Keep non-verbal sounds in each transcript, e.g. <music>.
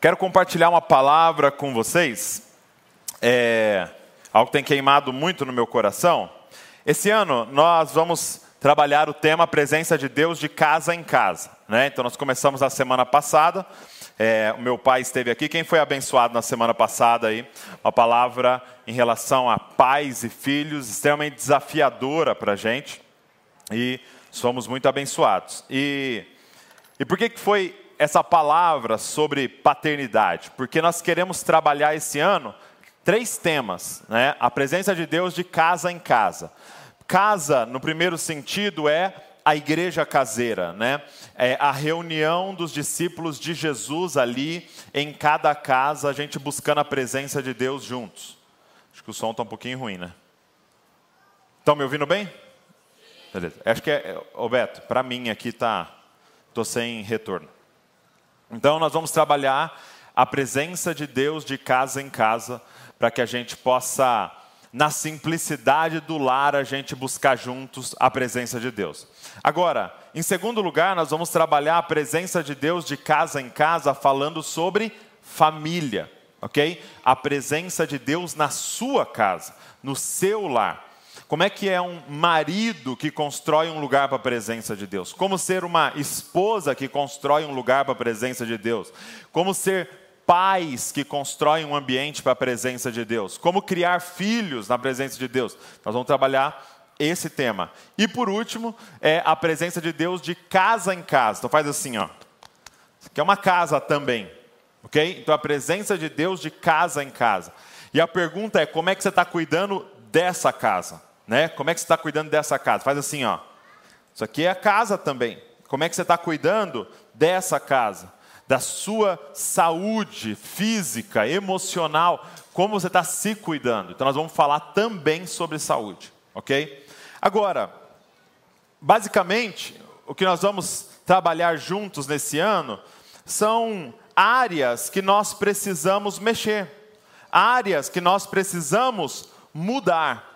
Quero compartilhar uma palavra com vocês, é, algo que tem queimado muito no meu coração. Esse ano nós vamos trabalhar o tema Presença de Deus de casa em casa. Né? Então nós começamos a semana passada, é, o meu pai esteve aqui. Quem foi abençoado na semana passada aí? Uma palavra em relação a pais e filhos, extremamente desafiadora para a gente. E somos muito abençoados. E, e por que, que foi essa palavra sobre paternidade, porque nós queremos trabalhar esse ano três temas, né? A presença de Deus de casa em casa. Casa, no primeiro sentido, é a igreja caseira, né? É a reunião dos discípulos de Jesus ali em cada casa, a gente buscando a presença de Deus juntos. Acho que o som está um pouquinho ruim, né? Estão me ouvindo bem? Beleza. Acho que é, Roberto, para mim aqui tá, tô sem retorno. Então, nós vamos trabalhar a presença de Deus de casa em casa, para que a gente possa, na simplicidade do lar, a gente buscar juntos a presença de Deus. Agora, em segundo lugar, nós vamos trabalhar a presença de Deus de casa em casa, falando sobre família, ok? A presença de Deus na sua casa, no seu lar. Como é que é um marido que constrói um lugar para a presença de Deus? Como ser uma esposa que constrói um lugar para a presença de Deus? Como ser pais que constroem um ambiente para a presença de Deus? Como criar filhos na presença de Deus? Nós vamos trabalhar esse tema. E por último, é a presença de Deus de casa em casa. Então faz assim, ó. Aqui é uma casa também, ok? Então a presença de Deus de casa em casa. E a pergunta é: como é que você está cuidando dessa casa? Né? Como é que você está cuidando dessa casa? Faz assim, ó. Isso aqui é a casa também. Como é que você está cuidando dessa casa? Da sua saúde física, emocional, como você está se cuidando. Então nós vamos falar também sobre saúde, ok? Agora, basicamente, o que nós vamos trabalhar juntos nesse ano são áreas que nós precisamos mexer, áreas que nós precisamos mudar.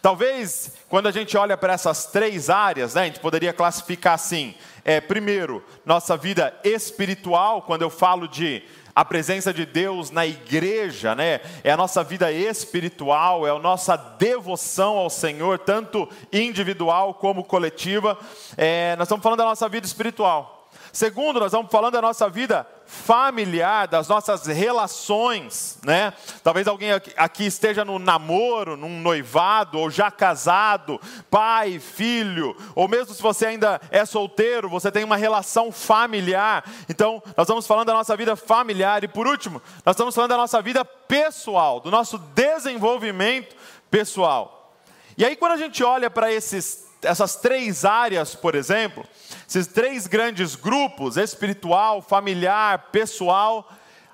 Talvez, quando a gente olha para essas três áreas, né, a gente poderia classificar assim: é, primeiro, nossa vida espiritual, quando eu falo de a presença de Deus na igreja, né, é a nossa vida espiritual, é a nossa devoção ao Senhor, tanto individual como coletiva. É, nós estamos falando da nossa vida espiritual. Segundo, nós estamos falando da nossa vida familiar, das nossas relações, né? Talvez alguém aqui esteja no namoro, num noivado, ou já casado, pai, filho, ou mesmo se você ainda é solteiro, você tem uma relação familiar. Então, nós estamos falando da nossa vida familiar. E por último, nós estamos falando da nossa vida pessoal, do nosso desenvolvimento pessoal. E aí, quando a gente olha para esses essas três áreas, por exemplo, esses três grandes grupos, espiritual, familiar, pessoal,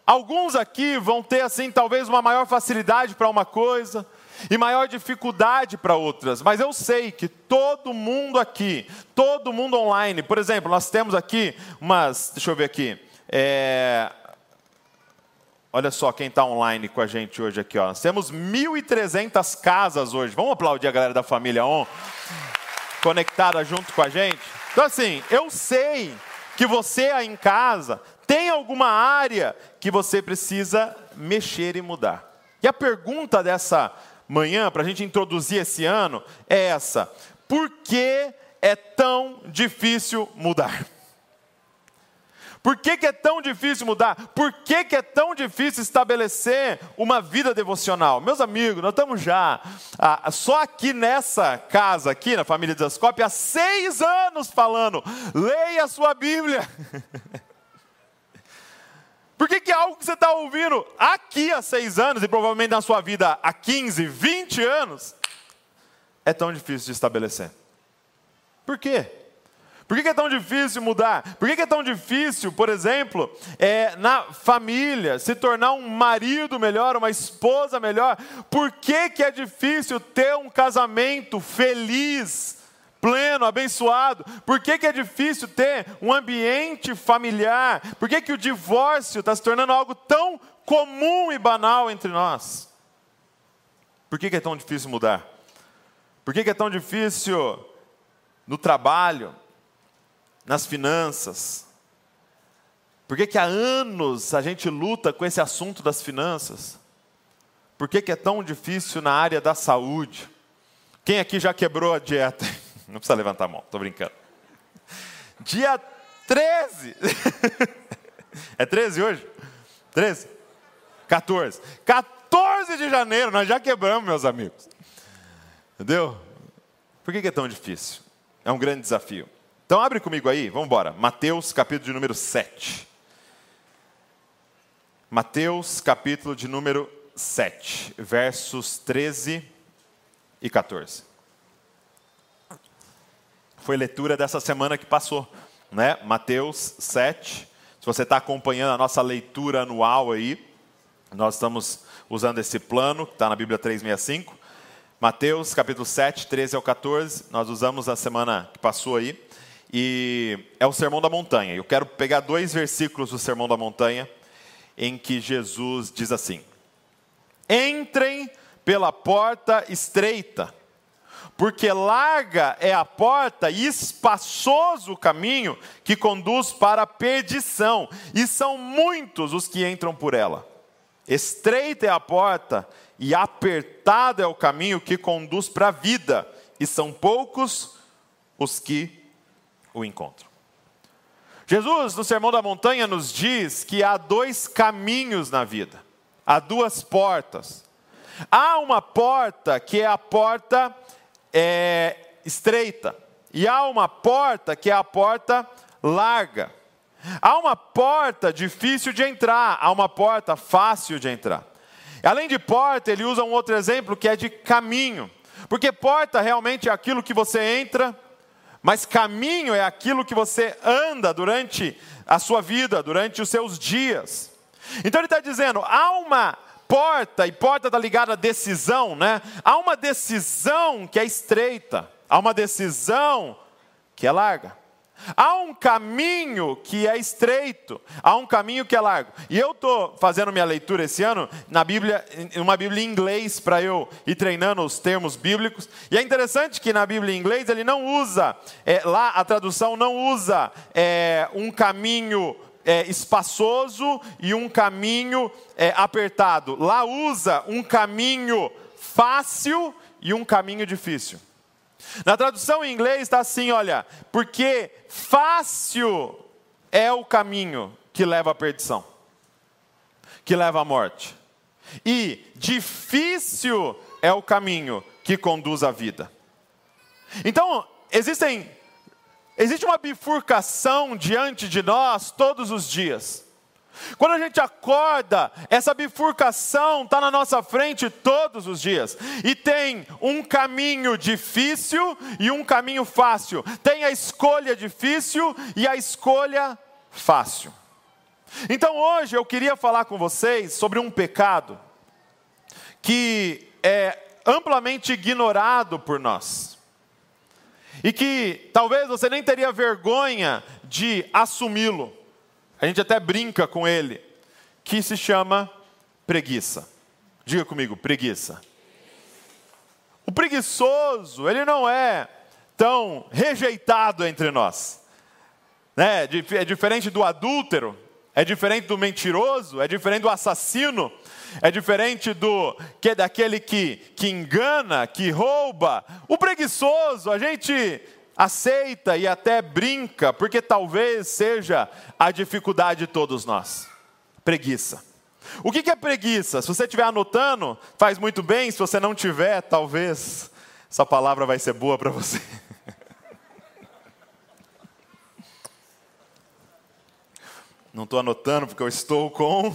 alguns aqui vão ter assim talvez uma maior facilidade para uma coisa e maior dificuldade para outras, mas eu sei que todo mundo aqui, todo mundo online, por exemplo, nós temos aqui umas, deixa eu ver aqui, é, Olha só quem está online com a gente hoje aqui. Ó. Nós temos 1.300 casas hoje. Vamos aplaudir a galera da família ON conectada junto com a gente. Então, assim, eu sei que você aí em casa tem alguma área que você precisa mexer e mudar. E a pergunta dessa manhã, para a gente introduzir esse ano, é essa: por que é tão difícil mudar? Por que, que, é tão difícil mudar? Por que, que, é tão difícil estabelecer uma vida devocional? Meus amigos, nós estamos já ah, só aqui nessa casa, aqui na família de Zascope, há seis anos falando, leia a sua Bíblia. <laughs> Por que, que é algo que você está ouvindo aqui há seis anos, e provavelmente na sua vida há 15, 20 anos, é tão difícil de estabelecer? Por quê? Por que é tão difícil mudar? Por que é tão difícil, por exemplo, é, na família, se tornar um marido melhor, uma esposa melhor? Por que, é difícil ter um casamento feliz? pleno, abençoado? Por que, é difícil ter um ambiente familiar? Por que, que o divórcio está se tornando algo tão comum e banal entre nós? Por que, é tão difícil mudar? Por que é tão difícil no trabalho? Nas finanças. Por que, que há anos a gente luta com esse assunto das finanças? Por que, que é tão difícil na área da saúde? Quem aqui já quebrou a dieta? <laughs> Não precisa levantar a mão, estou brincando. Dia 13. <laughs> É 13 hoje? 13? 14. 14 de janeiro, nós já quebramos, meus amigos. Entendeu? Por que é tão difícil? É um grande desafio. Então abre comigo aí, vamos embora. Mateus, capítulo de número 7. Mateus, capítulo de número 7, versos 13 e 14. Foi leitura dessa semana que passou, né? Mateus 7. Se você está acompanhando a nossa leitura anual aí, nós estamos usando esse plano, que está na Bíblia 365. Mateus, capítulo 7, 13 ao 14, nós usamos a semana que passou aí. E é o Sermão da Montanha. Eu quero pegar dois versículos do Sermão da Montanha em que Jesus diz assim: Entrem pela porta estreita, porque larga é a porta e espaçoso o caminho que conduz para a perdição, e são muitos os que entram por ela. Estreita é a porta e apertado é o caminho que conduz para a vida, e são poucos os que o encontram. Jesus, no Sermão da Montanha, nos diz que há dois caminhos na vida, há duas portas. Há uma porta que é a porta é, estreita, e há uma porta que é a porta larga. Há uma porta difícil de entrar, há uma porta fácil de entrar. Além de porta, ele usa um outro exemplo que é de caminho, porque porta realmente é aquilo que você entra mas caminho é aquilo que você anda durante a sua vida, durante os seus dias. Então ele está dizendo: há uma porta, e porta está ligada à decisão, né? Há uma decisão que é estreita, há uma decisão que é larga. Há um caminho que é estreito, há um caminho que é largo. E eu estou fazendo minha leitura esse ano na Bíblia, uma Bíblia em inglês, para eu ir treinando os termos bíblicos. E é interessante que na Bíblia em inglês ele não usa, é, lá a tradução não usa é, um caminho é, espaçoso e um caminho é, apertado. Lá usa um caminho fácil e um caminho difícil. Na tradução em inglês está assim: olha, porque fácil é o caminho que leva à perdição, que leva à morte, e difícil é o caminho que conduz à vida. Então, existem, existe uma bifurcação diante de nós todos os dias. Quando a gente acorda, essa bifurcação está na nossa frente todos os dias. E tem um caminho difícil e um caminho fácil. Tem a escolha difícil e a escolha fácil. Então hoje eu queria falar com vocês sobre um pecado que é amplamente ignorado por nós. E que talvez você nem teria vergonha de assumi-lo a gente até brinca com ele, que se chama preguiça. Diga comigo, preguiça. O preguiçoso, ele não é tão rejeitado entre nós. Né? É diferente do adúltero, é diferente do mentiroso, é diferente do assassino, é diferente do que daquele que, que engana, que rouba. O preguiçoso, a gente aceita e até brinca, porque talvez seja a dificuldade de todos nós. Preguiça. O que é preguiça? Se você estiver anotando, faz muito bem. Se você não tiver, talvez essa palavra vai ser boa para você. <laughs> Não estou anotando porque eu estou com.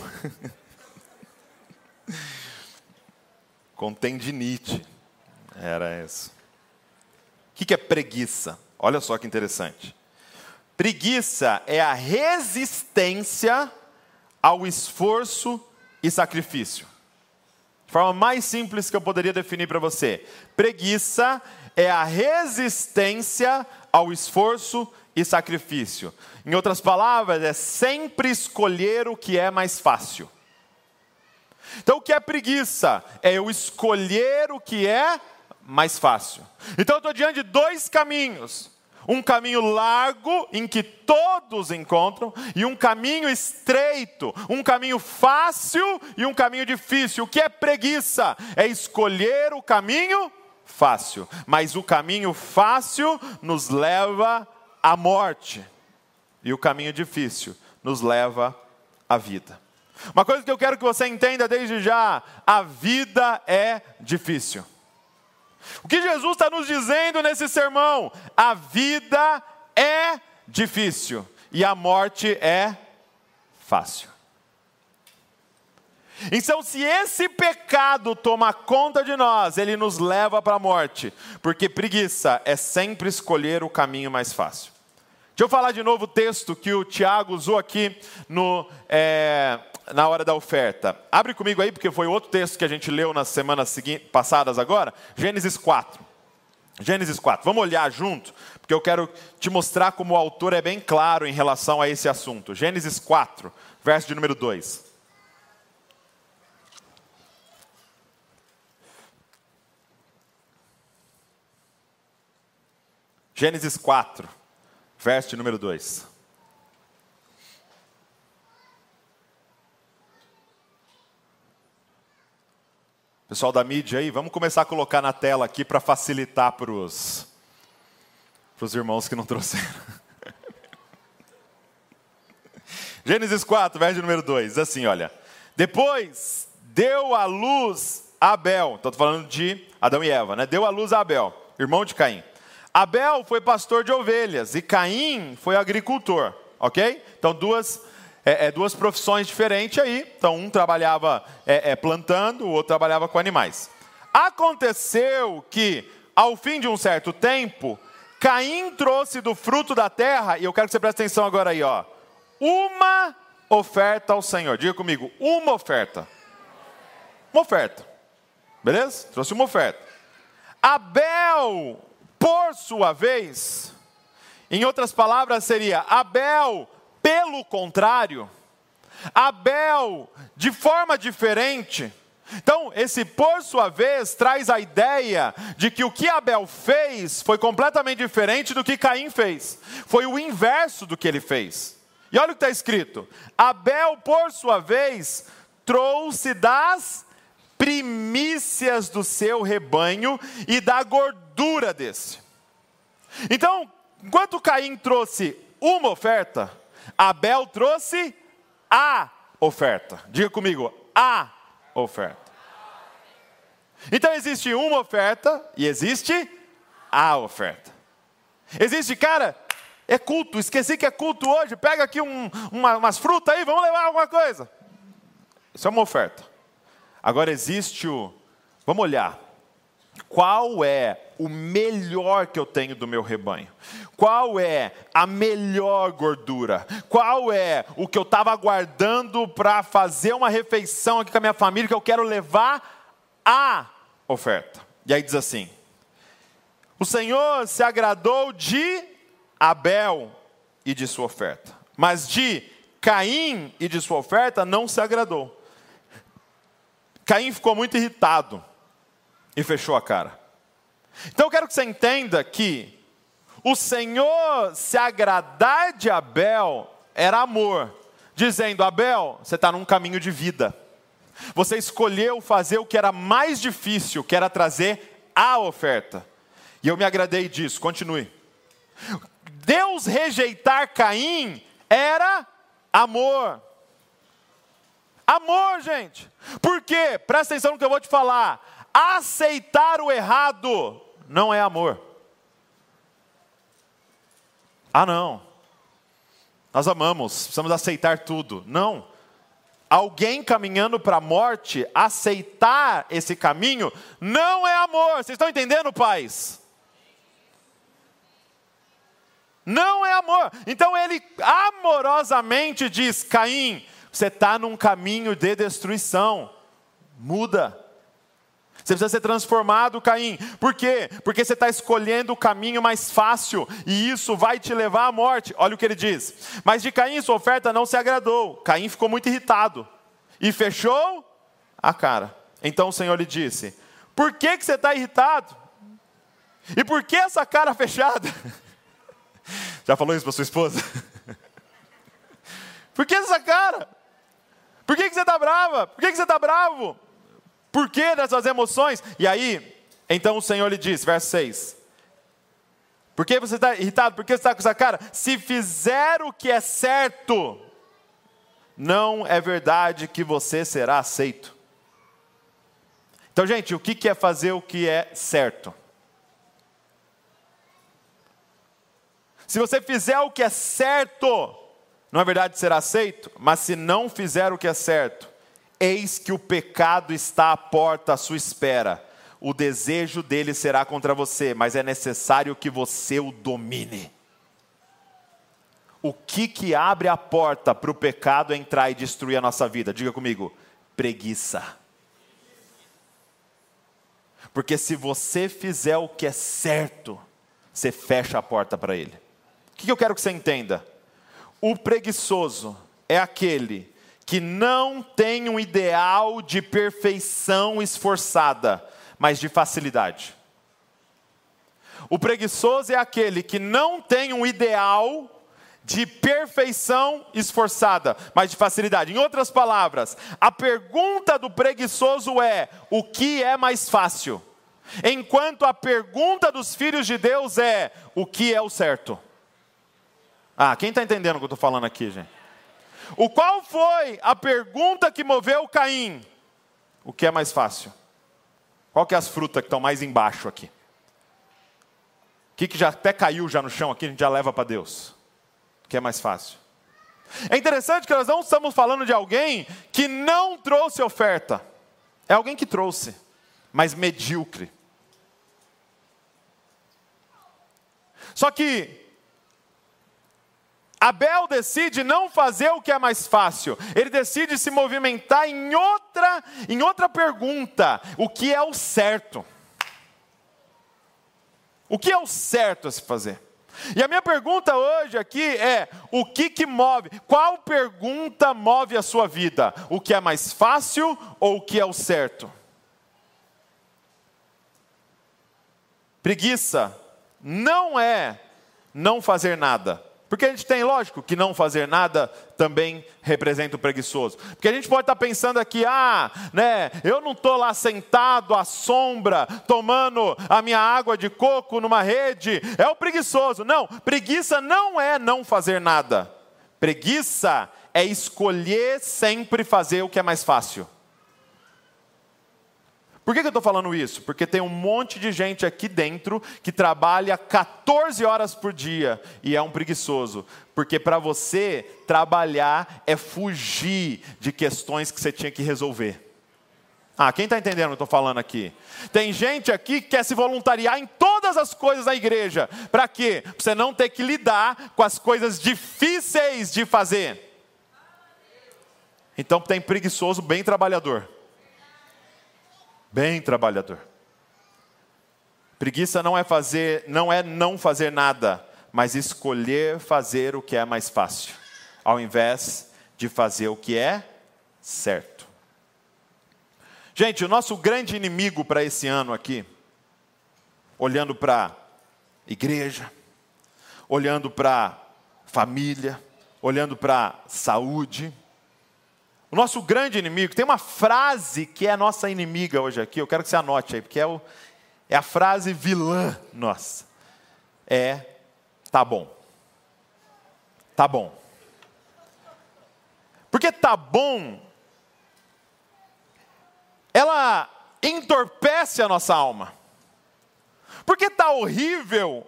<laughs> com tendinite. Era isso. O que é preguiça? Olha só que interessante. Preguiça é a resistência ao esforço e sacrifício. De forma mais simples que eu poderia definir para você: preguiça é a resistência ao esforço e sacrifício. Em outras palavras, é sempre escolher o que é mais fácil. Então, o que é preguiça? É eu escolher o que é mais fácil. Então eu estou diante de dois caminhos. um caminho largo em que todos encontram, e um caminho estreito, um caminho fácil e um caminho difícil. O que é preguiça? É escolher o caminho fácil, mas o caminho fácil nos leva à morte, e o caminho difícil nos leva à vida. Uma coisa que eu quero que você entenda desde já: a vida é difícil. O que Jesus está nos dizendo nesse sermão? A vida é difícil e a morte é fácil. Então, se esse pecado toma conta de nós, ele nos leva para a morte, porque preguiça é sempre escolher o caminho mais fácil. Deixa eu falar de novo o texto que o Tiago usou aqui no, é, na hora da oferta. Abre comigo aí, porque foi outro texto que a gente leu nas semanas passadas agora. Gênesis 4. Gênesis 4. Vamos olhar junto, porque eu quero te mostrar como o autor é bem claro em relação a esse assunto. Gênesis 4, verso de número 2. Gênesis 4, verso de número 2. Pessoal da mídia aí, vamos começar a colocar na tela aqui para facilitar para os irmãos que não <laughs> trouxeram. Gênesis 4, verso número 2, assim, olha. Depois deu a luz Abel, estou falando de Adão e Eva, né? Deu a luz a Abel, irmão de Caim. Abel foi pastor de ovelhas e Caim foi agricultor, ok? Então, duas é, é, duas profissões diferentes aí. Então, um trabalhava é, é, plantando, o outro trabalhava com animais. Aconteceu que, ao fim de um certo tempo, Caim trouxe do fruto da terra, e eu quero que você preste atenção agora aí, ó, uma oferta ao Senhor. Diga comigo, uma oferta. Uma oferta. Beleza? Trouxe uma oferta. Abel, por sua vez, em outras palavras, seria Abel pelo contrário, Abel, de forma diferente, então, esse por sua vez traz a ideia de que o que Abel fez foi completamente diferente do que Caim fez. Foi o inverso do que ele fez. E olha o que está escrito: Abel, por sua vez, trouxe das primícias do seu rebanho e da gordura desse. Então, enquanto Caim trouxe uma oferta, Abel trouxe a oferta. Diga comigo, a oferta. Então existe uma oferta e existe a oferta. Existe, cara, é culto, esqueci que é culto hoje, pega aqui um, uma, umas frutas aí, vamos levar alguma coisa. Isso é uma oferta. Agora existe o, vamos olhar, qual é o melhor que eu tenho do meu rebanho? Qual é a melhor gordura? Qual é o que eu estava guardando para fazer uma refeição aqui com a minha família que eu quero levar à oferta? E aí diz assim: O Senhor se agradou de Abel e de sua oferta, mas de Caim e de sua oferta não se agradou. Caim ficou muito irritado e fechou a cara. Então eu quero que você entenda que o Senhor se agradar de Abel era amor, dizendo: Abel, você está num caminho de vida. Você escolheu fazer o que era mais difícil, que era trazer a oferta. E eu me agradei disso, continue. Deus rejeitar Caim era amor. Amor, gente. Por quê? Presta atenção no que eu vou te falar. Aceitar o errado não é amor. Ah, não. Nós amamos, precisamos aceitar tudo. Não. Alguém caminhando para a morte, aceitar esse caminho, não é amor. Vocês estão entendendo, pais? Não é amor. Então ele amorosamente diz: Caim, você está num caminho de destruição. Muda. Você precisa ser transformado, Caim. Por quê? Porque você está escolhendo o caminho mais fácil e isso vai te levar à morte. Olha o que ele diz. Mas de Caim sua oferta não se agradou. Caim ficou muito irritado e fechou a cara. Então o Senhor lhe disse: Por que, que você está irritado? E por que essa cara fechada? <laughs> Já falou isso para sua esposa? <laughs> Por que essa cara? Por que, que você está brava? Por que, que você está bravo? Por que dessas emoções? E aí, então o Senhor lhe diz, verso 6. Por que você está irritado? Por que você está com essa cara? Se fizer o que é certo, não é verdade que você será aceito. Então, gente, o que é fazer o que é certo? Se você fizer o que é certo, não é verdade será aceito, mas se não fizer o que é certo, eis que o pecado está à porta à sua espera. O desejo dele será contra você, mas é necessário que você o domine. O que que abre a porta para o pecado entrar e destruir a nossa vida? Diga comigo, preguiça. Porque se você fizer o que é certo, você fecha a porta para ele. O que eu quero que você entenda? O preguiçoso é aquele que não tem um ideal de perfeição esforçada, mas de facilidade. O preguiçoso é aquele que não tem um ideal de perfeição esforçada, mas de facilidade. Em outras palavras, a pergunta do preguiçoso é: o que é mais fácil? Enquanto a pergunta dos filhos de Deus é: o que é o certo? Ah, quem está entendendo o que eu estou falando aqui, gente? O qual foi a pergunta que moveu Caim? O que é mais fácil? Qual que é as frutas que estão mais embaixo aqui? O que, que já até caiu já no chão aqui, a gente já leva para Deus? O que é mais fácil? É interessante que nós não estamos falando de alguém que não trouxe oferta. É alguém que trouxe, mas medíocre. Só que Abel decide não fazer o que é mais fácil. Ele decide se movimentar em outra, em outra pergunta: o que é o certo? O que é o certo a se fazer? E a minha pergunta hoje aqui é: o que que move? Qual pergunta move a sua vida? O que é mais fácil ou o que é o certo? Preguiça não é não fazer nada. Porque a gente tem, lógico, que não fazer nada também representa o preguiçoso. Porque a gente pode estar pensando aqui, ah, né, eu não estou lá sentado à sombra, tomando a minha água de coco numa rede, é o preguiçoso. Não, preguiça não é não fazer nada. Preguiça é escolher sempre fazer o que é mais fácil. Por que, que eu estou falando isso? Porque tem um monte de gente aqui dentro que trabalha 14 horas por dia e é um preguiçoso. Porque para você, trabalhar é fugir de questões que você tinha que resolver. Ah, quem está entendendo o que eu estou falando aqui? Tem gente aqui que quer se voluntariar em todas as coisas da igreja. Para quê? Para você não ter que lidar com as coisas difíceis de fazer. Então tem preguiçoso bem trabalhador bem trabalhador. Preguiça não é fazer, não é não fazer nada, mas escolher fazer o que é mais fácil, ao invés de fazer o que é certo. Gente, o nosso grande inimigo para esse ano aqui, olhando para igreja, olhando para família, olhando para saúde, o nosso grande inimigo, tem uma frase que é a nossa inimiga hoje aqui, eu quero que você anote aí, porque é, o, é a frase vilã nossa. É, tá bom. Tá bom. Porque tá bom, ela entorpece a nossa alma. Porque tá horrível,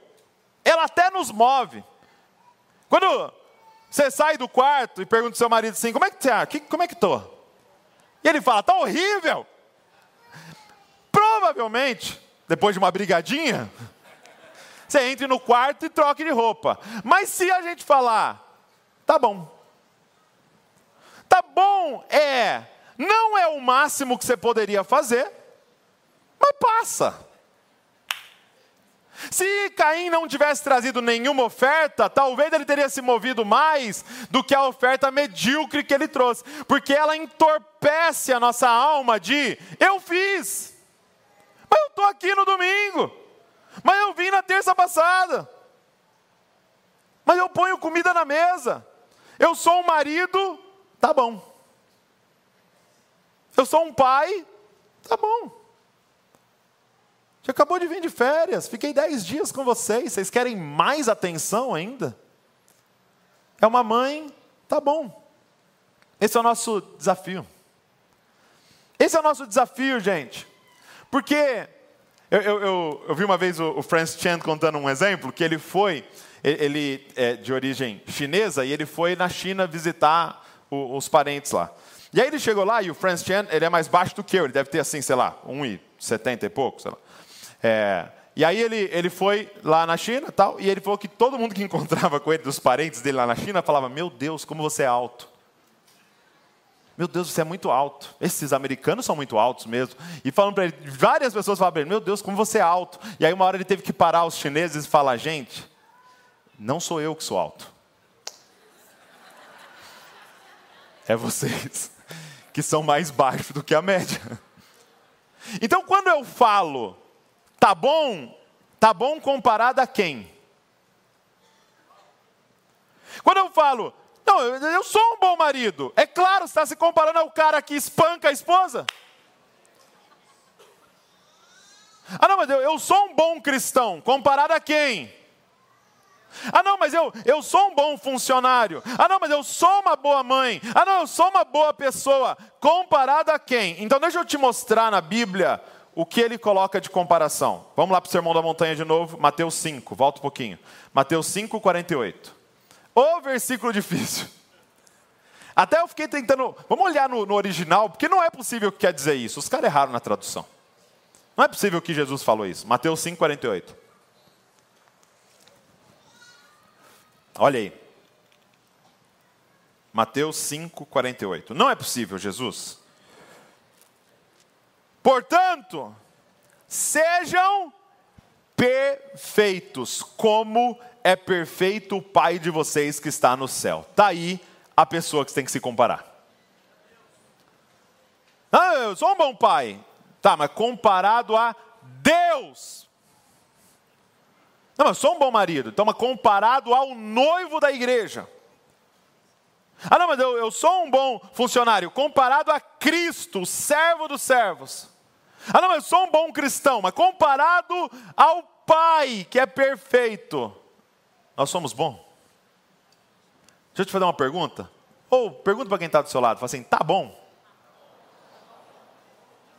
ela até nos move. Quando você sai do quarto e pergunta ao seu marido assim: como é que tá? Como é que tô? E ele fala: tá horrível. Provavelmente, depois de uma brigadinha, você entre no quarto e troque de roupa. Mas se a gente falar, tá bom. Tá bom é, não é o máximo que você poderia fazer, mas passa. Se Caim não tivesse trazido nenhuma oferta, talvez ele teria se movido mais do que a oferta medíocre que ele trouxe, porque ela entorpece a nossa alma de eu fiz, mas eu estou aqui no domingo, mas eu vim na terça passada. Mas eu ponho comida na mesa. Eu sou um marido, tá bom. Eu sou um pai, tá bom. Você acabou de vir de férias, fiquei dez dias com vocês, vocês querem mais atenção ainda? É uma mãe, tá bom. Esse é o nosso desafio. Esse é o nosso desafio, gente. Porque eu, eu, eu, eu vi uma vez o, o Francis Chan contando um exemplo que ele foi, ele é de origem chinesa e ele foi na China visitar o, os parentes lá. E aí ele chegou lá e o Francis Chan, ele é mais baixo do que eu, ele deve ter assim, sei lá, 1,70 e pouco, sei lá. É, e aí ele, ele foi lá na China tal, e ele falou que todo mundo que encontrava com ele, dos parentes dele lá na China, falava, meu Deus, como você é alto. Meu Deus, você é muito alto. Esses americanos são muito altos mesmo. E falando para ele, várias pessoas falaram para ele, meu Deus, como você é alto. E aí uma hora ele teve que parar os chineses e falar, gente, não sou eu que sou alto. É vocês que são mais baixos do que a média. Então quando eu falo, tá bom, tá bom comparado a quem? Quando eu falo, não, eu sou um bom marido. É claro, está se comparando ao cara que espanca a esposa. Ah, não, mas eu, eu sou um bom cristão. Comparado a quem? Ah, não, mas eu, eu sou um bom funcionário. Ah, não, mas eu sou uma boa mãe. Ah, não, eu sou uma boa pessoa. Comparado a quem? Então, deixa eu te mostrar na Bíblia o que ele coloca de comparação. Vamos lá para o Sermão da Montanha de novo, Mateus 5, volta um pouquinho. Mateus 5, 48. O versículo difícil. Até eu fiquei tentando. Vamos olhar no, no original, porque não é possível que quer dizer isso. Os caras erraram na tradução. Não é possível que Jesus falou isso. Mateus 5, 48. Olha aí. Mateus 5, 48. Não é possível, Jesus. Portanto, sejam perfeitos, como é perfeito o Pai de vocês que está no céu. Está aí a pessoa que você tem que se comparar. Ah, eu sou um bom pai. Tá, mas comparado a Deus. Não, mas eu sou um bom marido. Então, mas comparado ao noivo da igreja. Ah, não, mas eu, eu sou um bom funcionário. Comparado a Cristo, o servo dos servos. Ah, não, eu sou um bom cristão. Mas comparado ao Pai, que é perfeito. Nós somos bons? Deixa eu te fazer uma pergunta. Ou pergunta para quem está do seu lado. Fala assim, tá bom?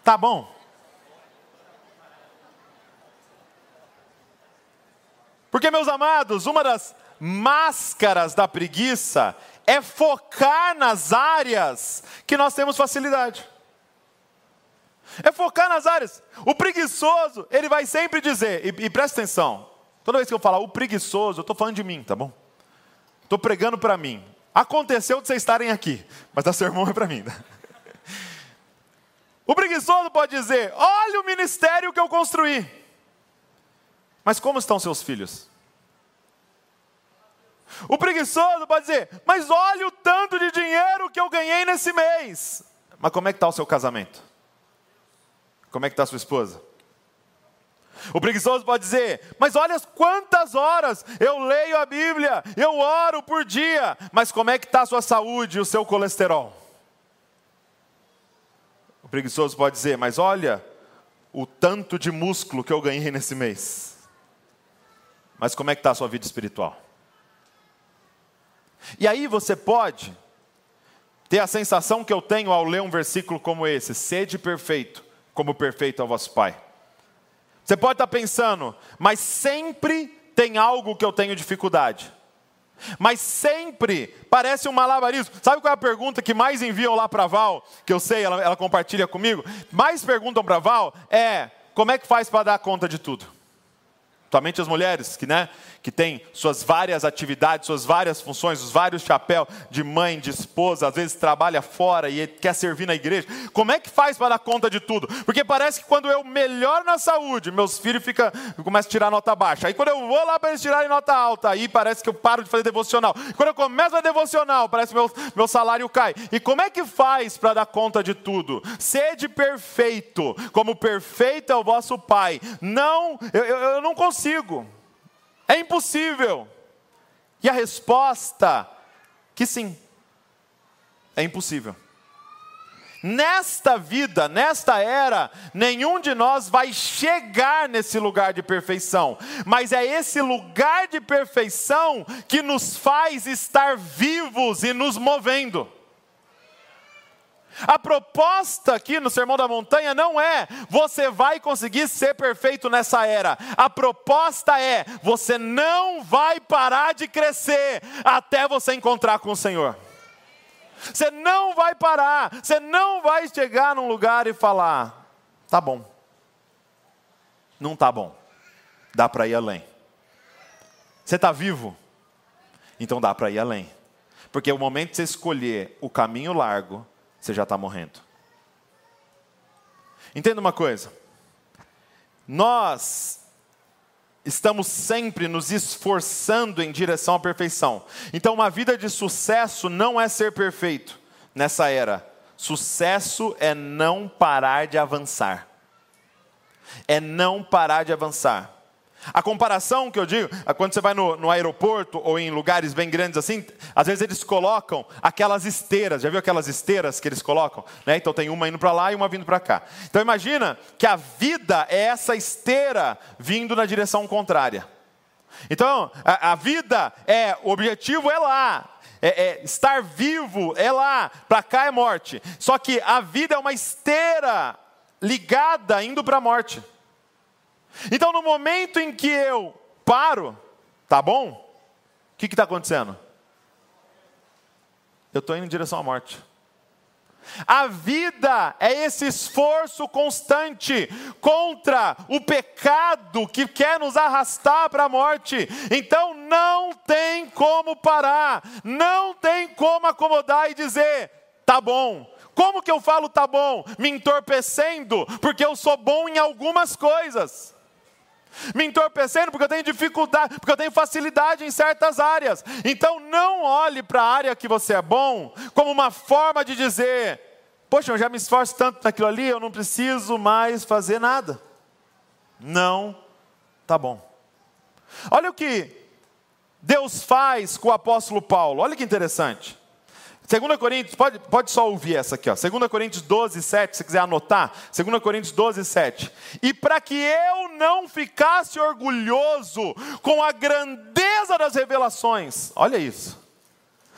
Tá bom? Porque, meus amados, uma das máscaras da preguiça é focar nas áreas que nós temos facilidade. É focar nas áreas. O preguiçoso, ele vai sempre dizer, e, e presta atenção, Toda vez que eu falar o preguiçoso, eu estou falando de mim, tá bom? Estou pregando para mim. Aconteceu de vocês estarem aqui, mas a sermão é para mim. Né? O preguiçoso pode dizer: Olha o ministério que eu construí. Mas como estão seus filhos? O preguiçoso pode dizer: Mas olha o tanto de dinheiro que eu ganhei nesse mês. Mas como é que está o seu casamento? Como é que está sua esposa? O preguiçoso pode dizer: Mas olha quantas horas eu leio a Bíblia, eu oro por dia, mas como é que está a sua saúde e o seu colesterol? O preguiçoso pode dizer: Mas olha o tanto de músculo que eu ganhei nesse mês. Mas como é que está a sua vida espiritual? E aí você pode ter a sensação que eu tenho ao ler um versículo como esse: Sede perfeito, como perfeito é o vosso Pai. Você pode estar pensando, mas sempre tem algo que eu tenho dificuldade. Mas sempre parece um malabarismo. Sabe qual é a pergunta que mais enviam lá para Val? Que eu sei, ela, ela compartilha comigo. Mais perguntam para Val é: como é que faz para dar conta de tudo? Somente as mulheres que, né, que têm suas várias atividades, suas várias funções, os vários chapéus de mãe, de esposa, às vezes trabalha fora e quer servir na igreja. Como é que faz para dar conta de tudo? Porque parece que quando eu melhoro na saúde, meus filhos fica, começam a tirar nota baixa. Aí quando eu vou lá para eles tirarem nota alta, aí parece que eu paro de fazer devocional. Quando eu começo a devocional, parece que meu, meu salário cai. E como é que faz para dar conta de tudo? Sede perfeito, como perfeito é o vosso Pai. Não, eu, eu, eu não consigo consigo. É impossível. E a resposta, que sim, é impossível. Nesta vida, nesta era, nenhum de nós vai chegar nesse lugar de perfeição, mas é esse lugar de perfeição que nos faz estar vivos e nos movendo. A proposta aqui no Sermão da Montanha não é você vai conseguir ser perfeito nessa era. A proposta é você não vai parar de crescer até você encontrar com o Senhor. Você não vai parar, você não vai chegar num lugar e falar: tá bom. Não tá bom. Dá para ir além. Você está vivo? Então dá para ir além. Porque o momento de você escolher o caminho largo, você já está morrendo. Entenda uma coisa. Nós estamos sempre nos esforçando em direção à perfeição. Então, uma vida de sucesso não é ser perfeito nessa era. Sucesso é não parar de avançar. É não parar de avançar. A comparação que eu digo, é quando você vai no, no, aeroporto ou em lugares bem grandes assim, às vezes eles colocam aquelas esteiras, já viu aquelas esteiras que eles colocam? Né? Então tem uma indo para lá e uma vindo para cá. Então imagina que a vida é essa esteira vindo na direção contrária. Então a, a vida é, o objetivo é lá, é, é, estar vivo é lá, para cá é morte. Só que a vida é uma esteira ligada indo para a morte. Então, no momento em que eu paro, tá bom? O que está acontecendo? Eu estou indo em direção à morte. A vida é esse esforço constante contra o pecado que quer nos arrastar para a morte. Então não tem como parar, não tem como acomodar e dizer: tá bom. Como que eu falo tá bom? Me entorpecendo, porque eu sou bom em algumas coisas me entorpecendo porque eu tenho dificuldade, porque eu tenho facilidade em certas áreas. Então não olhe para a área que você é bom como uma forma de dizer: Poxa, eu já me esforço tanto naquilo ali, eu não preciso mais fazer nada. Não, tá bom. Olha o que Deus faz com o apóstolo Paulo, olha que interessante. 2 Coríntios, pode, pode só ouvir essa aqui, ó. 2 Coríntios 12, 7, se quiser anotar. 2 Coríntios 12, 7. E para que eu não ficasse orgulhoso com a grandeza das revelações, olha isso.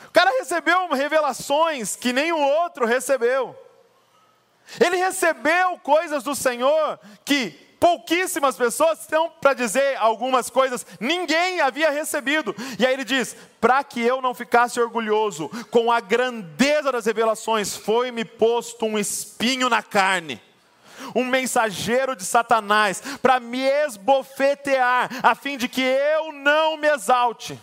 O cara recebeu revelações que nem o outro recebeu. Ele recebeu coisas do Senhor que pouquíssimas pessoas estão para dizer algumas coisas, ninguém havia recebido. E aí ele diz: para que eu não ficasse orgulhoso com a grandeza das revelações, foi-me posto um espinho na carne. Um mensageiro de Satanás para me esbofetear, a fim de que eu não me exalte.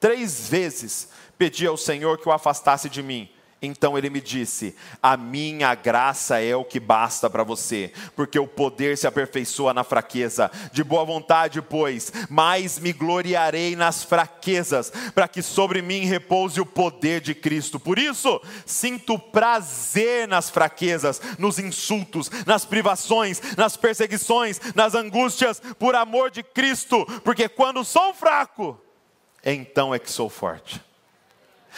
Três vezes pedi ao Senhor que o afastasse de mim. Então ele me disse: A minha graça é o que basta para você, porque o poder se aperfeiçoa na fraqueza. De boa vontade, pois, mais me gloriarei nas fraquezas, para que sobre mim repouse o poder de Cristo. Por isso, sinto prazer nas fraquezas, nos insultos, nas privações, nas perseguições, nas angústias, por amor de Cristo, porque quando sou fraco, então é que sou forte.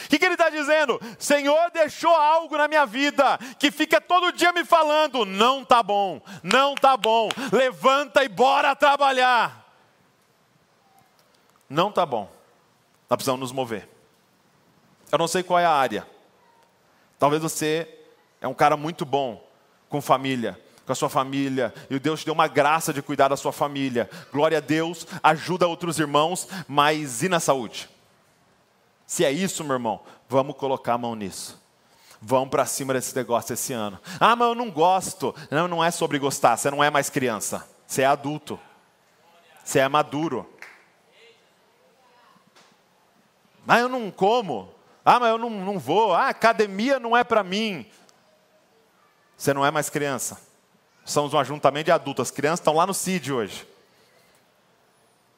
O que, que, ele está dizendo? Senhor deixou algo na minha vida que fica todo dia me falando: não está bom, não está bom, levanta e bora trabalhar. Não está bom, nós precisamos nos mover. Eu não sei qual é a área. Talvez você é um cara muito bom com família, com a sua família, e Deus te deu uma graça de cuidar da sua família. Glória a Deus, ajuda outros irmãos, mas e na saúde? Se é isso, meu irmão, vamos colocar a mão nisso. Vamos para cima desse negócio esse ano. Ah, mas eu não gosto. Não, não é sobre gostar. Você não é mais criança. Você é adulto. Você é maduro. Ah, eu não como. Ah, mas eu não, não vou. Ah, academia não é para mim. Você não é mais criança. Somos um ajuntamento de adultos. As crianças estão lá no CID hoje.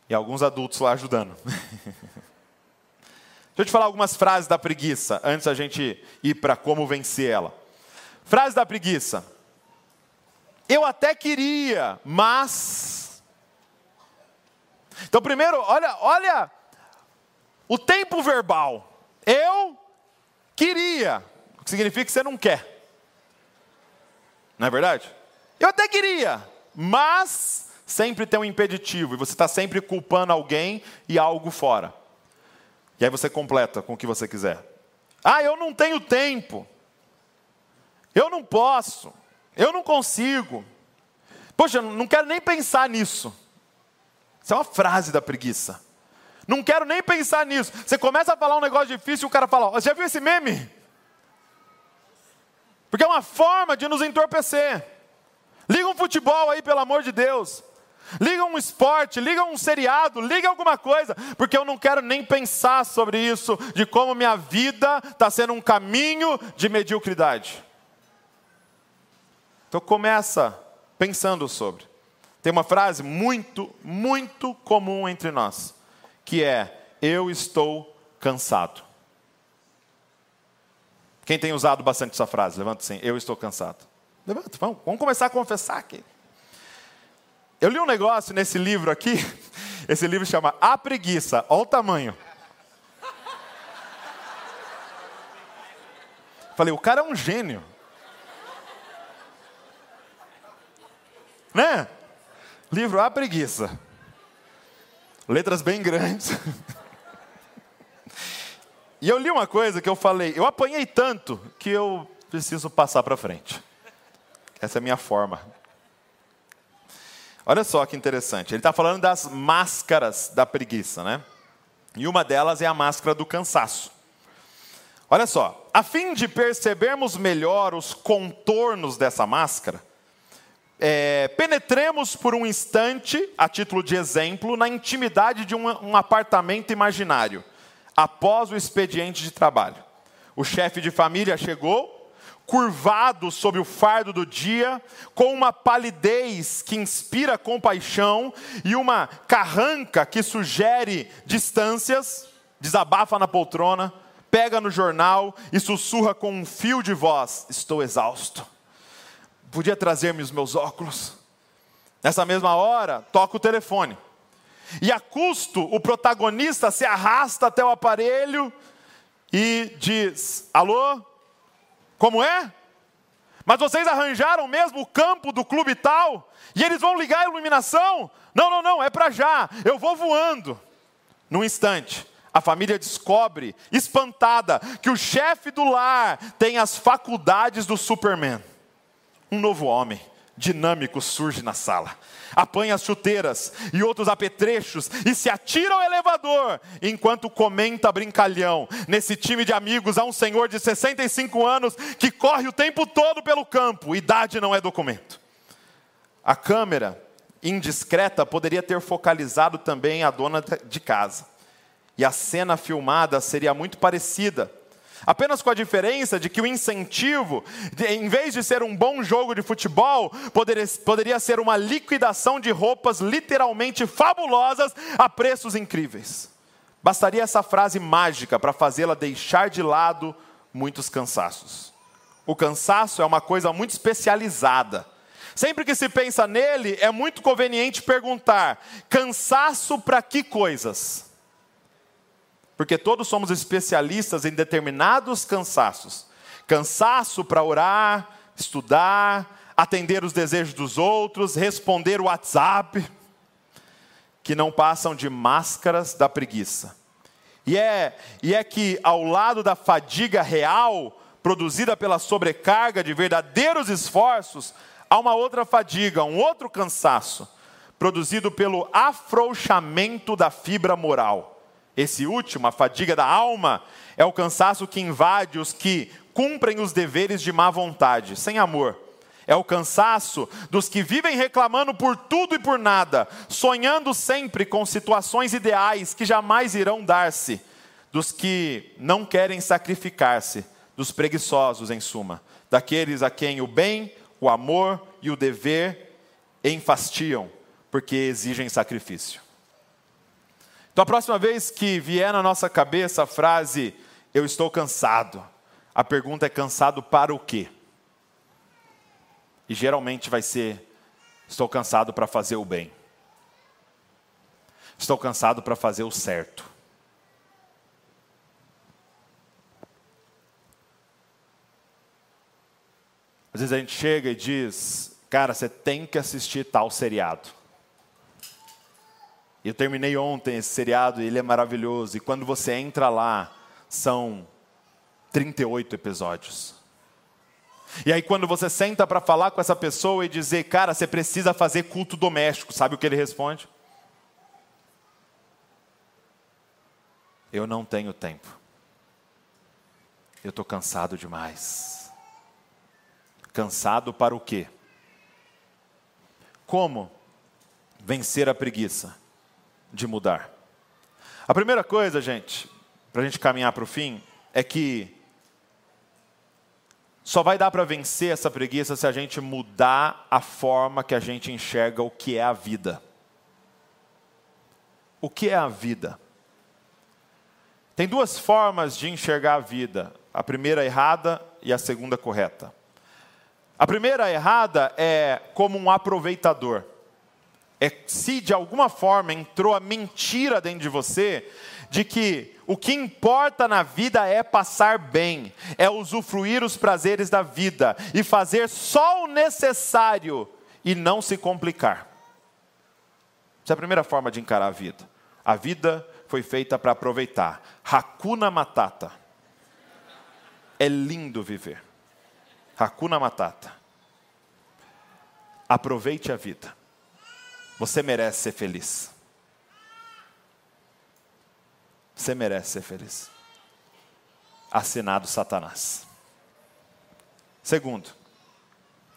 E alguns adultos lá ajudando. <laughs> Deixa eu te falar algumas frases da preguiça, antes a gente ir para como vencer ela. Frase da preguiça. Eu até queria, mas. Então, primeiro, olha, olha o tempo verbal. Eu queria, o que significa que você não quer. Não é verdade? Eu até queria, mas sempre tem um impeditivo e você está sempre culpando alguém e algo fora. E aí você completa com o que você quiser. Ah, eu não tenho tempo. Eu não posso. Eu não consigo. Poxa, não quero nem pensar nisso. Isso é uma frase da preguiça. Não quero nem pensar nisso. Você começa a falar um negócio difícil e o cara fala: Você já viu esse meme? Porque é uma forma de nos entorpecer. Liga um futebol aí, pelo amor de Deus. Liga um esporte, liga um seriado, liga alguma coisa, porque eu não quero nem pensar sobre isso, de como minha vida está sendo um caminho de mediocridade. Então começa pensando sobre. Tem uma frase muito, muito comum entre nós, que é: Eu estou cansado. Quem tem usado bastante essa frase? Levanta assim: Eu estou cansado. Levanta, vamos, vamos começar a confessar aqui. Eu li um negócio nesse livro aqui, <laughs> esse livro chama A Preguiça, olha o tamanho. Falei, o cara é um gênio. Né? Livro A Preguiça. Letras bem grandes. <laughs> E eu li uma coisa que eu falei, eu apanhei tanto que eu preciso passar para frente. Essa é a minha forma. Olha só que interessante. Ele está falando das máscaras da preguiça, né? E uma delas é a máscara do cansaço. Olha só, a fim de percebermos melhor os contornos dessa máscara, é, penetremos por um instante, a título de exemplo, na intimidade de um, um apartamento imaginário, após o expediente de trabalho. O chefe de família chegou, curvado sob o fardo do dia, com uma palidez que inspira compaixão e uma carranca que sugere distâncias, desabafa na poltrona, pega no jornal e sussurra com um fio de voz: Estou exausto podia trazer-me os meus óculos. Nessa mesma hora, toca o telefone. E a custo, o protagonista se arrasta até o aparelho e diz: Alô? Como é? Mas vocês arranjaram mesmo o campo do clube tal? E eles vão ligar a iluminação? Não, não, não, é para já. Eu vou voando. Num instante, a família descobre, espantada, que o chefe do lar tem as faculdades do Superman um novo homem dinâmico surge na sala. Apanha as chuteiras e outros apetrechos e se atira ao elevador, enquanto comenta brincalhão. Nesse time de amigos há um senhor de 65 anos que corre o tempo todo pelo campo. Idade não é documento. A câmera, indiscreta, poderia ter focalizado também a dona de casa. E a cena filmada seria muito parecida Apenas com a diferença de que o incentivo, em vez de ser um bom jogo de futebol, poderia, ser uma liquidação de roupas literalmente fabulosas a preços incríveis. Bastaria essa frase mágica para fazê-la deixar de lado muitos cansaços. O cansaço é uma coisa muito especializada. Sempre que se pensa nele, é muito conveniente perguntar: cansaço para que coisas? Porque todos somos especialistas em determinados cansaços. Cansaço para orar, estudar, atender os desejos dos outros, responder o WhatsApp, que não passam de máscaras da preguiça. E é, e é que ao lado da fadiga real, produzida pela sobrecarga de verdadeiros esforços, há uma outra fadiga, um outro cansaço, produzido pelo afrouxamento da fibra moral. Esse último, a fadiga da alma, é o cansaço que invade os que cumprem os deveres de má vontade, sem amor. É o cansaço dos que vivem reclamando por tudo e por nada, sonhando sempre com situações ideais que jamais irão dar-se, dos que não querem sacrificar-se, dos preguiçosos, em suma, daqueles a quem o bem, o amor e o dever enfastiam, porque exigem sacrifício. Então, a próxima vez que vier na nossa cabeça a frase, eu estou cansado, a pergunta é: cansado para o quê? E geralmente vai ser: estou cansado para fazer o bem, estou cansado para fazer o certo. Às vezes a gente chega e diz, cara, você tem que assistir tal seriado. Eu terminei ontem esse seriado e ele é maravilhoso. E quando você entra lá, são 38 episódios. E aí, quando você senta para falar com essa pessoa e dizer, cara, você precisa fazer culto doméstico, sabe o que ele responde? Eu não tenho tempo. Eu estou cansado demais. Cansado para o quê? Como vencer a preguiça de mudar? A primeira coisa, gente, para a gente caminhar para o fim, é que só vai dar para vencer essa preguiça se a gente mudar a forma que a gente enxerga o que é a vida. O que é a vida? Tem duas formas de enxergar a vida: a primeira errada e a segunda correta. A primeira errada é como um aproveitador. É se de alguma forma entrou a mentira dentro de você de que o que importa na vida é passar bem, é usufruir os prazeres da vida e fazer só o necessário e não se complicar. Essa é a primeira forma de encarar a vida. A vida foi feita para aproveitar. Hakuna Matata. É lindo viver. Hakuna Matata. Aproveite a vida. Você merece ser feliz. Você merece ser feliz. Assinado Satanás. Segundo,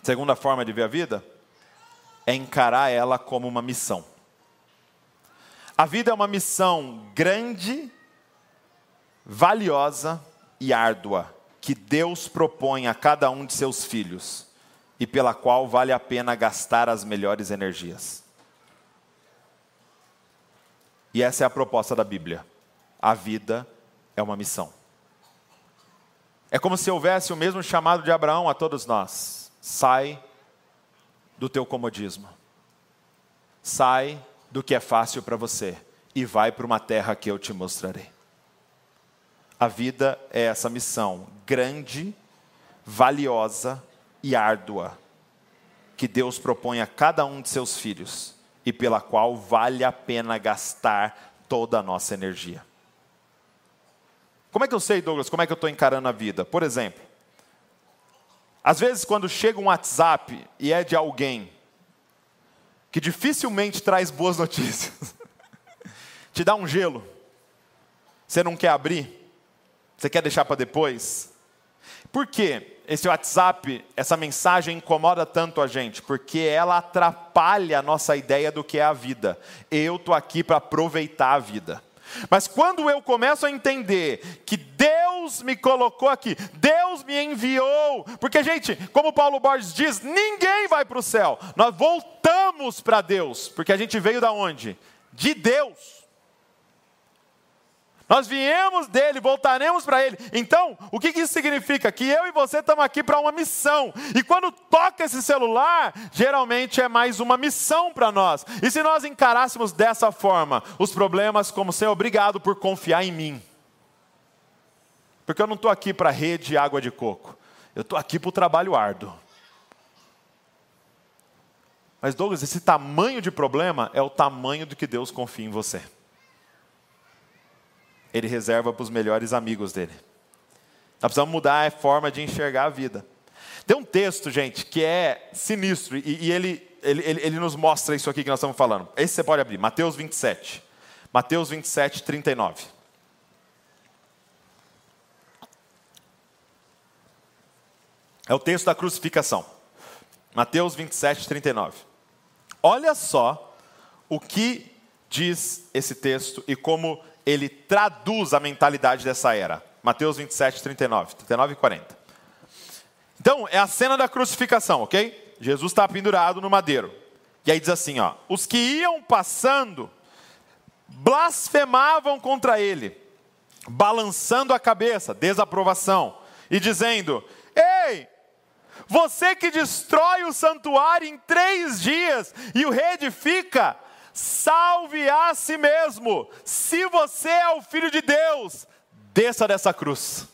segunda forma de ver a vida é encarar ela como uma missão. A vida é uma missão grande, valiosa e árdua que Deus propõe a cada um de seus filhos e pela qual vale a pena gastar as melhores energias. E essa é a proposta da Bíblia. A vida é uma missão. É como se houvesse o mesmo chamado de Abraão a todos nós: sai do teu comodismo, sai do que é fácil para você e vai para uma terra que eu te mostrarei. A vida é essa missão grande, valiosa e árdua que Deus propõe a cada um de seus filhos e pela qual vale a pena gastar toda a nossa energia. Como é que eu sei, Douglas, como é que eu estou encarando a vida? Por exemplo, às vezes quando chega um WhatsApp e é de alguém que dificilmente traz boas <laughs> notícias, te dá um gelo, você não quer abrir, você quer deixar para depois. Por quê? Esse WhatsApp, essa mensagem incomoda tanto a gente, porque ela atrapalha a nossa ideia do que é a vida. Eu estou aqui para aproveitar a vida. Mas quando eu começo a entender que Deus me colocou aqui, Deus me enviou, porque, gente, como Paulo Borges diz, ninguém vai para o céu, nós voltamos para Deus, porque a gente veio da onde? De Deus. Nós viemos dele, voltaremos para ele. Então, o que, isso significa? Que eu e você estamos aqui para uma missão. E quando toca esse celular, geralmente é mais uma missão para nós. E se nós encarássemos dessa forma os problemas como ser obrigado por confiar em mim? Porque eu não estou aqui para rede e água de coco. Eu estou aqui para o trabalho árduo. Mas, Douglas, esse tamanho de problema é o tamanho do que Deus confia em você ele reserva para os melhores amigos dele. Nós precisamos mudar a forma de enxergar a vida. Tem um texto, gente, que é sinistro, e, e ele, ele, ele, ele, nos mostra isso aqui que nós estamos falando. Esse você pode abrir, Mateus 27. Mateus 27, 39. É o texto da crucificação. Mateus 27, 39. Olha só o que diz esse texto e como ele traduz a mentalidade dessa era. Mateus 27, 39, 39 e 40. Então, é a cena da crucificação, ok? Jesus está pendurado no madeiro. E aí diz assim, ó, os que iam passando blasfemavam contra ele, balançando a cabeça, desaprovação, e dizendo: Ei, você que destrói o santuário em três dias e o reedifica, salve a si mesmo. Se você é o filho de Deus, desça dessa cruz.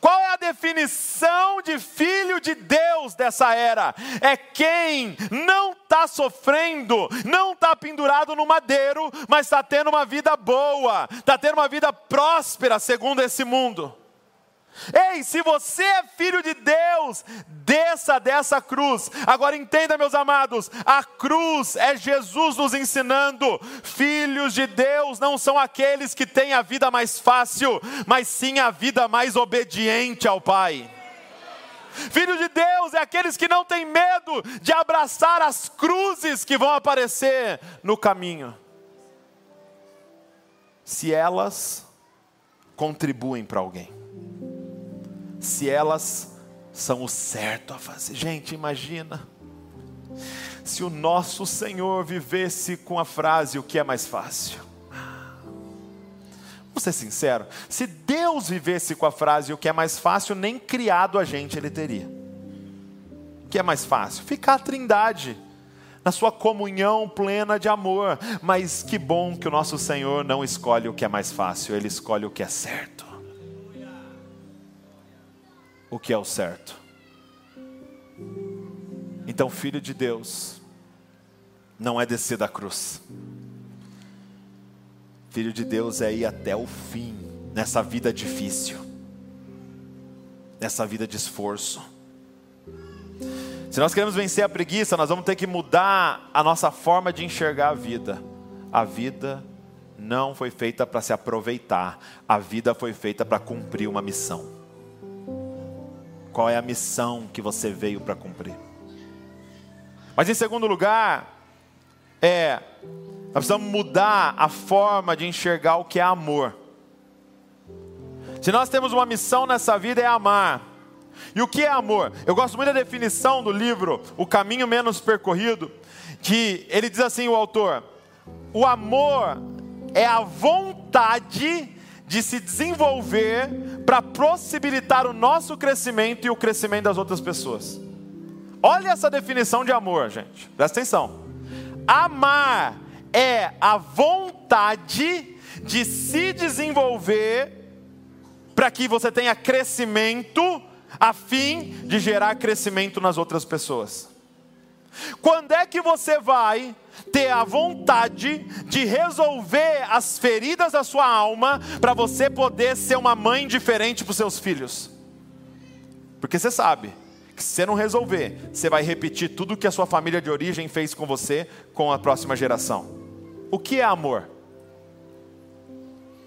Qual é a definição de filho de Deus dessa era? É quem não está sofrendo, não está pendurado no madeiro, mas está tendo uma vida boa, está tendo uma vida próspera segundo esse mundo. Ei, se você é filho de Deus, desça dessa cruz. Agora entenda, meus amados, a cruz é Jesus nos ensinando. Filhos de Deus não são aqueles que têm a vida mais fácil, mas sim a vida mais obediente ao Pai. Filho de Deus é aqueles que não têm medo de abraçar as cruzes que vão aparecer no caminho. Se elas contribuem para alguém se elas são o certo a fazer. Gente, imagina. Se o nosso Senhor vivesse com a frase: o que é mais fácil? Vamos ser sincero, se Deus vivesse com a frase: o que é mais fácil, nem criado a gente ele teria. O que é mais fácil? Ficar a trindade, na sua comunhão plena de amor. Mas que bom que o nosso Senhor não escolhe o que é mais fácil, ele escolhe o que é certo o que é o certo. Então, filho de Deus, não é descer da cruz. Filho de Deus é ir até o fim nessa vida difícil, nessa vida de esforço. Se nós queremos vencer a preguiça, nós vamos ter que mudar a nossa forma de enxergar a vida. A vida não foi feita para se aproveitar, a vida foi feita para cumprir uma missão. Qual é a missão que você veio para cumprir? Mas em segundo lugar, é nós precisamos mudar a forma de enxergar o que é amor. Se nós temos uma missão nessa vida é amar. E o que é amor? Eu gosto muito da definição do livro O Caminho Menos Percorrido, que ele diz assim, o autor: o amor é a vontade de se desenvolver para possibilitar o nosso crescimento e o crescimento das outras pessoas. Olha essa definição de amor, gente. Presta atenção. Amar é a vontade de se desenvolver para que você tenha crescimento a fim de gerar crescimento nas outras pessoas. Quando é que você vai ter a vontade de resolver as feridas da sua alma para você poder ser uma mãe diferente para os seus filhos? Porque você sabe que se você não resolver, você vai repetir tudo que a sua família de origem fez com você com a próxima geração. O que é amor?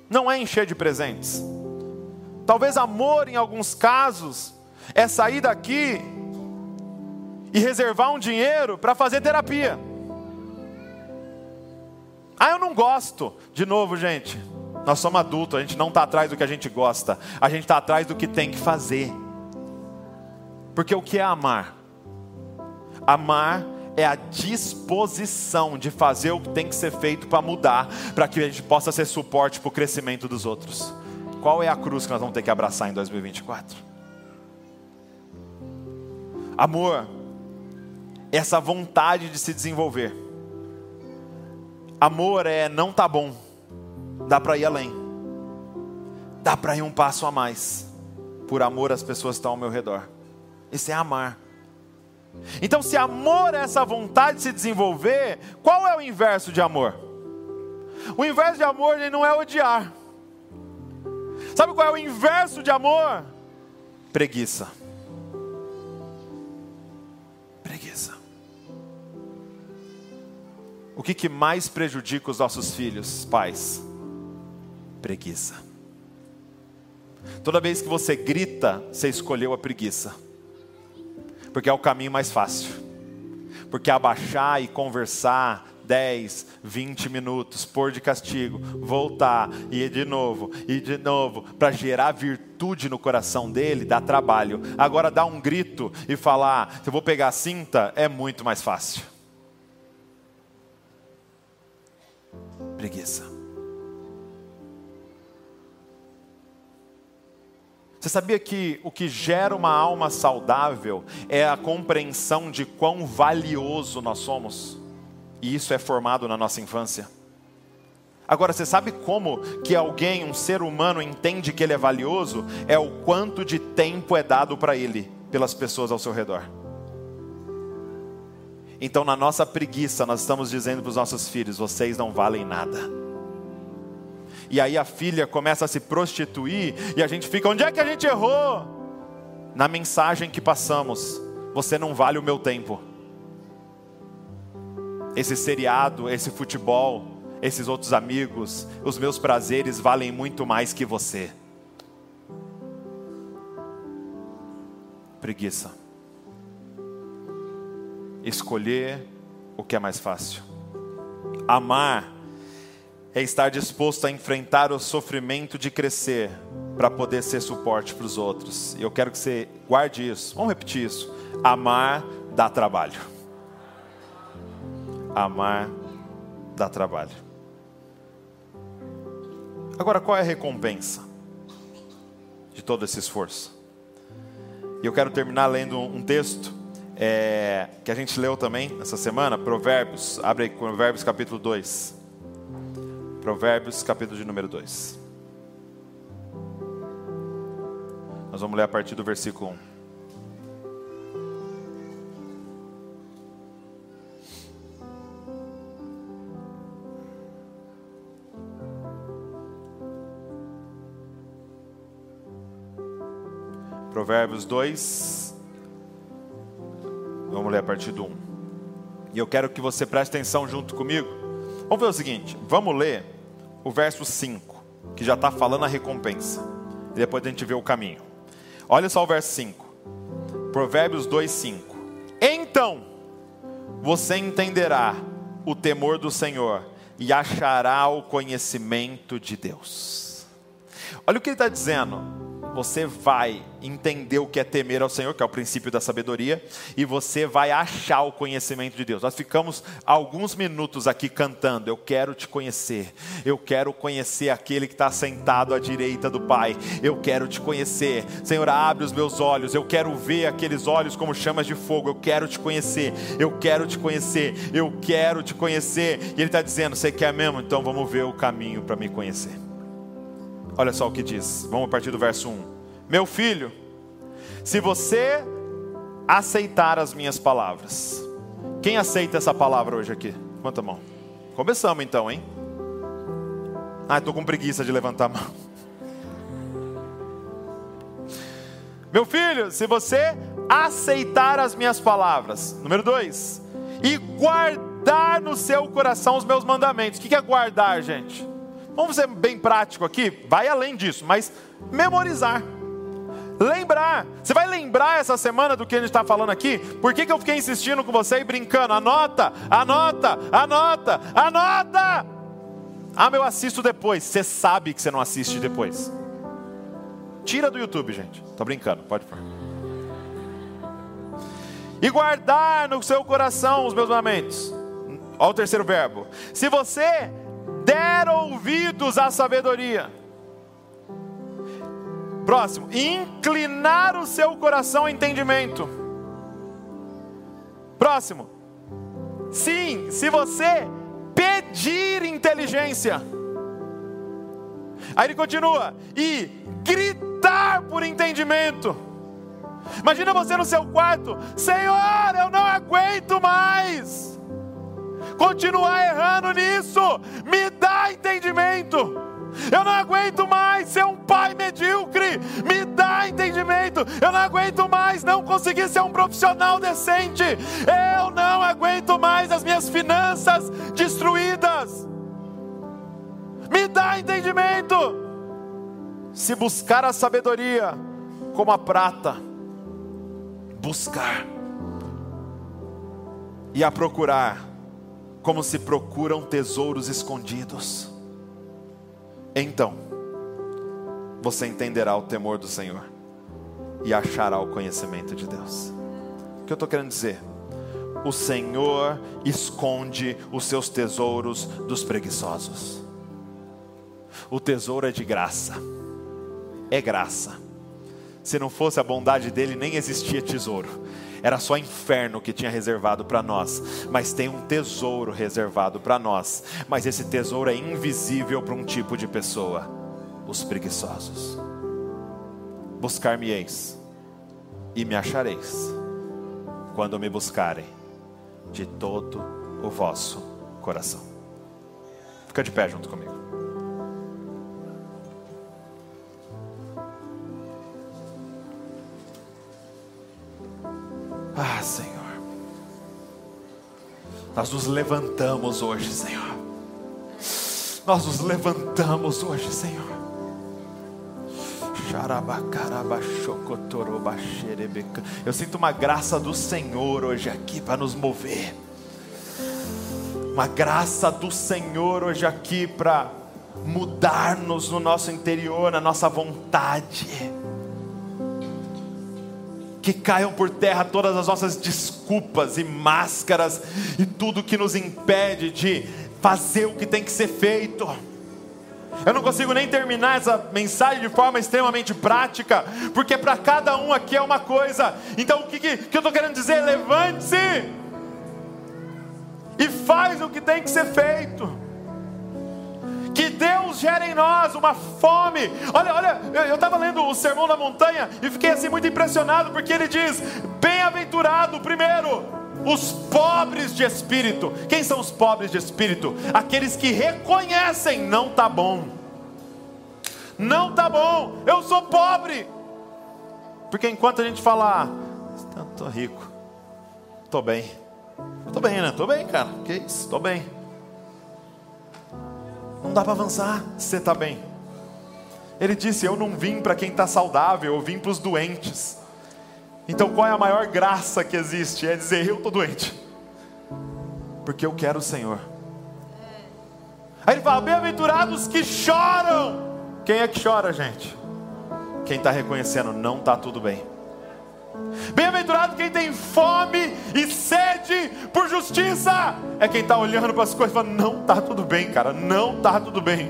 Não é encher de presentes. Talvez amor, em alguns casos, é sair daqui e reservar um dinheiro para fazer terapia. Ah, eu não gosto. De novo, gente, nós somos adultos, a gente não está atrás do que a gente gosta, a gente está atrás do que tem que fazer. Porque o que é amar? Amar é a disposição de fazer o que tem que ser feito para mudar, para que a gente possa ser suporte para o crescimento dos outros. Qual é a cruz que nós vamos ter que abraçar em 2024? Amor essa vontade de se desenvolver. Amor é não tá bom, dá para ir além, dá para ir um passo a mais, por amor às pessoas estão ao meu redor. Isso é amar. Então, se amor é essa vontade de se desenvolver, qual é o inverso de amor? O inverso de amor ele não é odiar. Sabe qual é o inverso de amor? Preguiça. O que, que mais prejudica os nossos filhos, pais? Preguiça. Toda vez que você grita, você escolheu a preguiça, porque é o caminho mais fácil. Porque abaixar e conversar 10, 20 minutos, pôr de castigo, voltar, e de novo, e de novo, para gerar virtude no coração dele, dá trabalho. Agora, dar um grito e falar, eu vou pegar a cinta, é muito mais fácil. Preguiça. Você sabia que o que gera uma alma saudável é a compreensão de quão valioso nós somos? E isso é formado na nossa infância. Agora, você sabe como que alguém, um ser humano, entende que ele é valioso? É o quanto de tempo é dado para ele pelas pessoas ao seu redor. Então, na nossa preguiça, nós estamos dizendo para os nossos filhos: vocês não valem nada. E aí a filha começa a se prostituir e a gente fica: onde é que a gente errou? Na mensagem que passamos: você não vale o meu tempo. Esse seriado, esse futebol, esses outros amigos, os meus prazeres valem muito mais que você. Preguiça. Escolher o que é mais fácil. Amar é estar disposto a enfrentar o sofrimento de crescer para poder ser suporte para os outros. E eu quero que você guarde isso. Vamos repetir isso. Amar dá trabalho. Amar dá trabalho. Agora, qual é a recompensa de todo esse esforço? E eu quero terminar lendo um texto é, que a gente leu também essa semana, Provérbios. Abre aí, Provérbios capítulo 2. Provérbios capítulo de número 2. Nós vamos ler a partir do versículo 1. Provérbios 2. A partir do 1. E eu quero que você preste atenção junto comigo. Vamos ver o seguinte: vamos ler o verso 5, que já está falando a recompensa. E depois a gente vê o caminho. Olha só o verso 5. Provérbios 2, 5. Então você entenderá o temor do Senhor e achará o conhecimento de Deus. Olha o que ele está dizendo você vai entender o que é temer ao Senhor, que é o princípio da sabedoria, e você vai achar o conhecimento de Deus. Nós ficamos alguns minutos aqui cantando: Eu quero te conhecer, eu quero conhecer aquele que está sentado à direita do Pai, eu quero te conhecer. Senhor, abre os meus olhos, eu quero ver aqueles olhos como chamas de fogo, eu quero te conhecer, eu quero te conhecer, eu quero te conhecer. E Ele está dizendo: Você quer mesmo? Então vamos ver o caminho para me conhecer. Olha só o que diz. Vamos a partir do verso 1. Meu filho, se você aceitar as minhas palavras. Quem aceita essa palavra hoje aqui? Levanta a mão. Começamos então, hein? Ah, estou com preguiça de levantar a mão. Meu filho, se você aceitar as minhas palavras, número dois, e guardar no seu coração os meus mandamentos. O que é guardar, gente? Vamos ser bem prático aqui, vai além disso, mas memorizar. Lembrar, você vai lembrar essa semana do que a gente está falando aqui? Por que, que eu fiquei insistindo com você e brincando? Anota, anota, anota, anota. Ah, meu, assisto depois. Você sabe que você não assiste depois. Tira do YouTube, gente. Tô brincando, pode pôr. E guardar no seu coração os meus mandamentos. Olha o terceiro verbo. Se você der ouvidos à sabedoria. Próximo, inclinar o seu coração ao entendimento. Próximo, sim, se você pedir inteligência. Aí ele continua, e gritar por entendimento. Imagina você no seu quarto, Senhor, eu não aguento mais continuar errando nisso. Me dá entendimento. Eu não aguento mais ser um pai medíocre. Me dá entendimento. Eu não aguento mais não conseguir ser um profissional decente. Eu não aguento mais as minhas finanças destruídas. Me dá entendimento. Se buscar a sabedoria como a prata, buscar e a procurar como se procuram tesouros escondidos. Então, você entenderá o temor do Senhor e achará o conhecimento de Deus. O que eu estou querendo dizer? O Senhor esconde os seus tesouros dos preguiçosos. O tesouro é de graça, é graça. Se não fosse a bondade dele, nem existia tesouro. Era só inferno que tinha reservado para nós. Mas tem um tesouro reservado para nós. Mas esse tesouro é invisível para um tipo de pessoa: os preguiçosos. Buscar-me-eis e me achareis, quando me buscarem de todo o vosso coração. Fica de pé junto comigo. Ah, Senhor. Nós nos levantamos hoje, Senhor. Nós nos levantamos hoje, Senhor. Eu sinto uma graça do Senhor hoje aqui para nos mover. Uma graça do Senhor hoje aqui para mudar-nos no nosso interior, na nossa vontade. Que caiam por terra todas as nossas desculpas e máscaras e tudo que nos impede de fazer o que tem que ser feito. Eu não consigo nem terminar essa mensagem de forma extremamente prática, porque para cada um aqui é uma coisa. Então o que, que, que eu estou querendo dizer? Levante-se e faz o que tem que ser feito. Que Deus gere em nós uma fome. Olha, olha, eu estava lendo o Sermão da Montanha e fiquei assim muito impressionado, porque ele diz: Bem-aventurado, primeiro, os pobres de espírito. Quem são os pobres de espírito? Aqueles que reconhecem, não tá bom. Não tá bom. Eu sou pobre. Porque enquanto a gente fala, ah, rico, tô bem. Tô bem, né? Tô bem, cara. Que isso? Tô bem. Não dá para avançar se você está bem. Ele disse: Eu não vim para quem está saudável, eu vim para os doentes. Então qual é a maior graça que existe? É dizer: Eu estou doente, porque eu quero o Senhor. Aí ele fala: Bem-aventurados que choram. Quem é que chora, gente? Quem está reconhecendo, não está tudo bem. Bem-aventurado quem tem fome e sede por justiça. É quem está olhando para as coisas e fala: não está tudo bem, cara, não está tudo bem.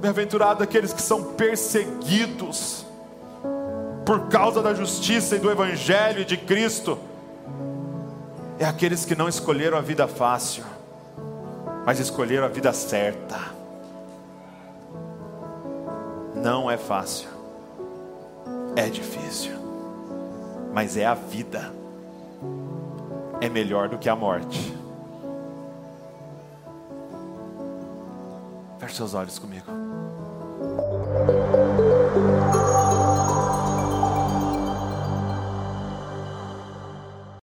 Bem-aventurado aqueles que são perseguidos por causa da justiça e do Evangelho de Cristo. É aqueles que não escolheram a vida fácil, mas escolheram a vida certa. Não é fácil é difícil, mas é a vida. É melhor do que a morte. Feche seus olhos comigo.